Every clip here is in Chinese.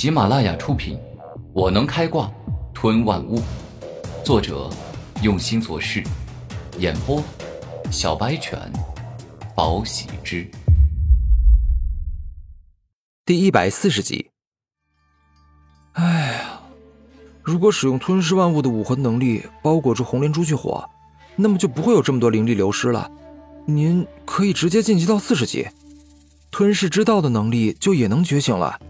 喜马拉雅出品，《我能开挂吞万物》，作者用心做事，演播小白犬，宝喜之，第一百四十集。哎呀，如果使用吞噬万物的武魂能力包裹住红莲朱雀火，那么就不会有这么多灵力流失了。您可以直接晋级到四十级。吞噬之道的能力就也能觉醒了。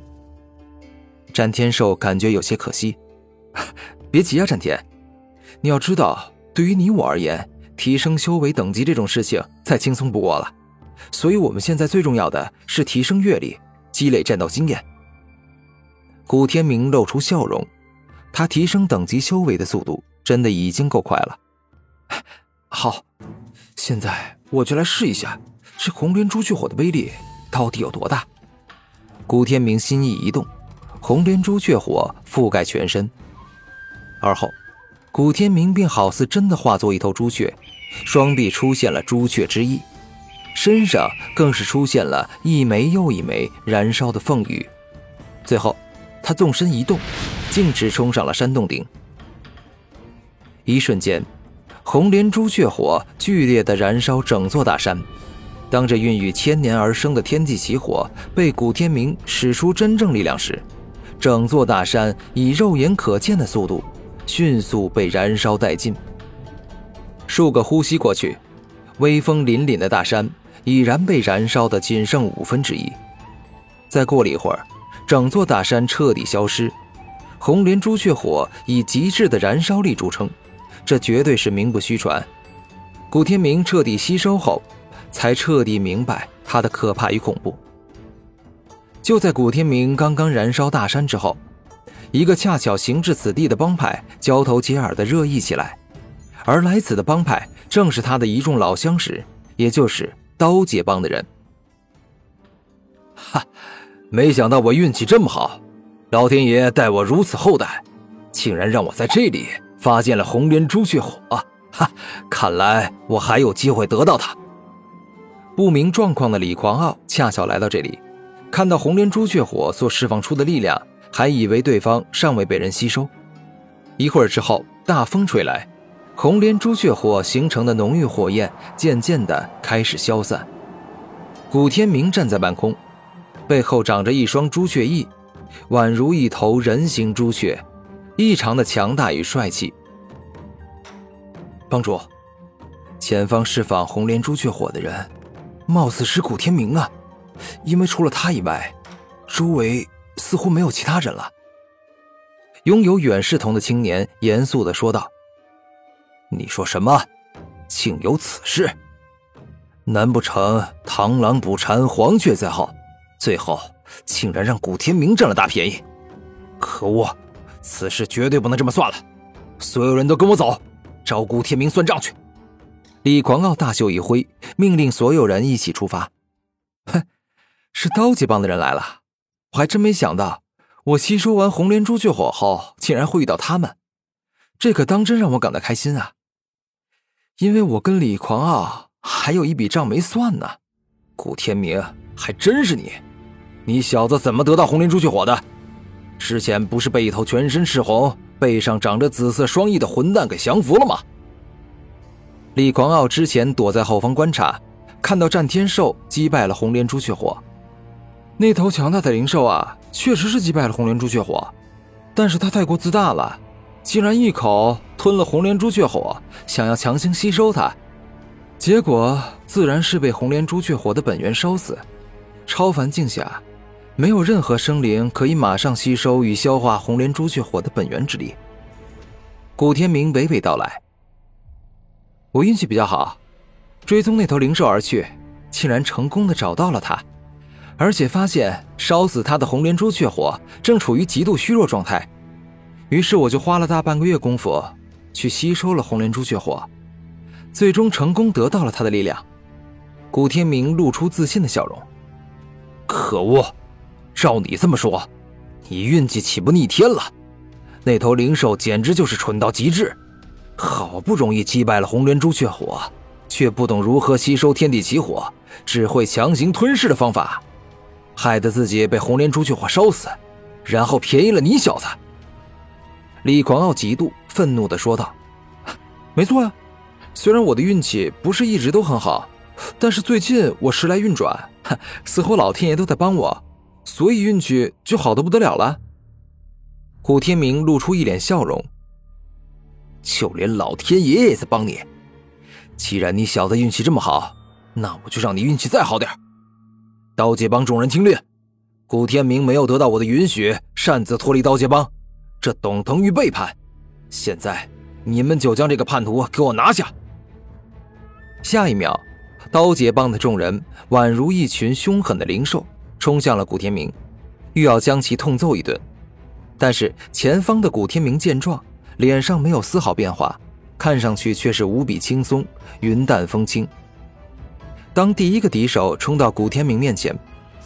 战天寿感觉有些可惜，别急啊，战天，你要知道，对于你我而言，提升修为等级这种事情再轻松不过了。所以我们现在最重要的是提升阅历，积累战斗经验。古天明露出笑容，他提升等级修为的速度真的已经够快了。好，现在我就来试一下这红莲朱雀火的威力。到底有多大？古天明心意一动，红莲朱雀火覆盖全身。而后，古天明便好似真的化作一头朱雀，双臂出现了朱雀之翼，身上更是出现了一枚又一枚燃烧的凤羽。最后，他纵身一动，径直冲上了山洞顶。一瞬间，红莲朱雀火剧烈的燃烧整座大山。当这孕育千年而生的天地奇火被古天明使出真正力量时，整座大山以肉眼可见的速度迅速被燃烧殆尽。数个呼吸过去，威风凛凛的大山已然被燃烧的仅剩五分之一。再过了一会儿，整座大山彻底消失。红莲朱雀火以极致的燃烧力著称，这绝对是名不虚传。古天明彻底吸收后。才彻底明白它的可怕与恐怖。就在古天明刚刚燃烧大山之后，一个恰巧行至此地的帮派交头接耳的热议起来，而来此的帮派正是他的一众老相识，也就是刀界帮的人。哈，没想到我运气这么好，老天爷待我如此厚待，竟然让我在这里发现了红莲朱雀火。哈，看来我还有机会得到它。不明状况的李狂傲恰巧来到这里，看到红莲朱雀火所释放出的力量，还以为对方尚未被人吸收。一会儿之后，大风吹来，红莲朱雀火形成的浓郁火焰渐渐的开始消散。古天明站在半空，背后长着一双朱雀翼，宛如一头人形朱雀，异常的强大与帅气。帮主，前方释放红莲朱雀火的人。貌似是古天明啊，因为除了他以外，周围似乎没有其他人了。拥有远视瞳的青年严肃的说道：“你说什么？竟有此事？难不成螳螂捕蝉，黄雀在后，最后竟然让古天明占了大便宜？可恶！此事绝对不能这么算了！所有人都跟我走，找古天明算账去！”李狂傲大袖一挥，命令所有人一起出发。哼，是刀界帮的人来了，我还真没想到，我吸收完红莲朱雀火后，竟然会遇到他们，这可当真让我感到开心啊！因为我跟李狂傲还有一笔账没算呢。古天明，还真是你！你小子怎么得到红莲朱雀火的？之前不是被一头全身赤红、背上长着紫色双翼的混蛋给降服了吗？李狂傲之前躲在后方观察，看到战天兽击败了红莲朱雀火。那头强大的灵兽啊，确实是击败了红莲朱雀火，但是它太过自大了，竟然一口吞了红莲朱雀火，想要强行吸收它，结果自然是被红莲朱雀火的本源烧死。超凡境下，没有任何生灵可以马上吸收与消化红莲朱雀火的本源之力。古天明娓娓道来。我运气比较好，追踪那头灵兽而去，竟然成功的找到了它，而且发现烧死他的红莲朱雀火正处于极度虚弱状态，于是我就花了大半个月功夫去吸收了红莲朱雀火，最终成功得到了他的力量。古天明露出自信的笑容。可恶，照你这么说，你运气岂不逆天了？那头灵兽简直就是蠢到极致。好不容易击败了红莲朱雀火，却不懂如何吸收天地奇火，只会强行吞噬的方法，害得自己被红莲朱雀火烧死。然后便宜了你小子。李狂傲极度愤怒的说道：“没错呀，虽然我的运气不是一直都很好，但是最近我时来运转，似乎老天爷都在帮我，所以运气就好的不得了了。”古天明露出一脸笑容：“就连老天爷也在帮你。既然你小子运气这么好，那我就让你运气再好点。”刀界帮众人听令，古天明没有得到我的允许，擅自脱离刀界帮。这等同于背叛，现在你们就将这个叛徒给我拿下！下一秒，刀劫帮的众人宛如一群凶狠的灵兽，冲向了古天明，欲要将其痛揍一顿。但是前方的古天明见状，脸上没有丝毫变化，看上去却是无比轻松，云淡风轻。当第一个敌手冲到古天明面前，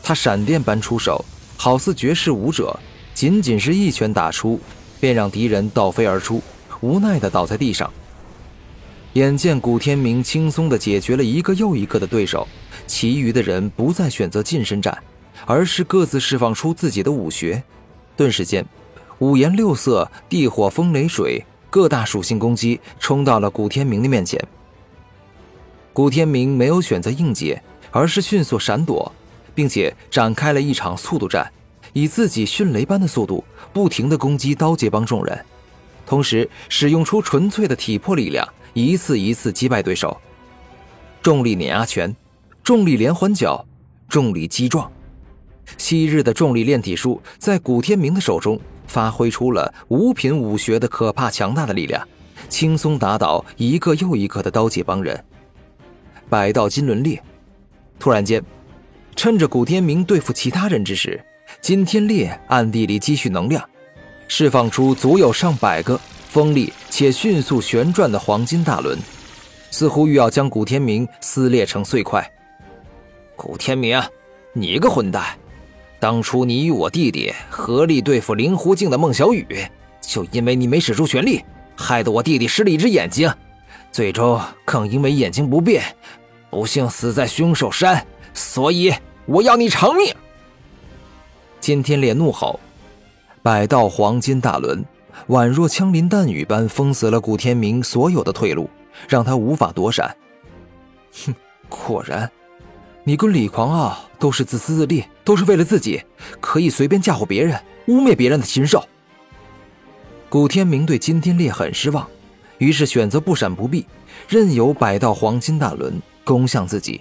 他闪电般出手，好似绝世武者。仅仅是一拳打出，便让敌人倒飞而出，无奈的倒在地上。眼见古天明轻松的解决了一个又一个的对手，其余的人不再选择近身战，而是各自释放出自己的武学。顿时间，五颜六色、地火风雷水各大属性攻击冲到了古天明的面前。古天明没有选择硬接，而是迅速闪躲，并且展开了一场速度战。以自己迅雷般的速度，不停地攻击刀界帮众人，同时使用出纯粹的体魄力量，一次一次击败对手。重力碾压拳，重力连环脚，重力击撞，昔日的重力炼体术在古天明的手中发挥出了五品武学的可怕强大的力量，轻松打倒一个又一个的刀界帮人。百道金轮裂，突然间，趁着古天明对付其他人之时。金天烈暗地里积蓄能量，释放出足有上百个锋利且迅速旋转的黄金大轮，似乎欲要将古天明撕裂成碎块。古天明，你个混蛋！当初你与我弟弟合力对付灵狐境的孟小雨，就因为你没使出全力，害得我弟弟失了一只眼睛，最终更因为眼睛不变，不幸死在凶手山。所以我要你偿命！金天烈怒吼，百道黄金大轮宛若枪林弹雨般封死了古天明所有的退路，让他无法躲闪。哼，果然，你跟李狂傲都是自私自利，都是为了自己，可以随便嫁祸别人，污蔑别人的禽兽。古天明对金天烈很失望，于是选择不闪不避，任由百道黄金大轮攻向自己。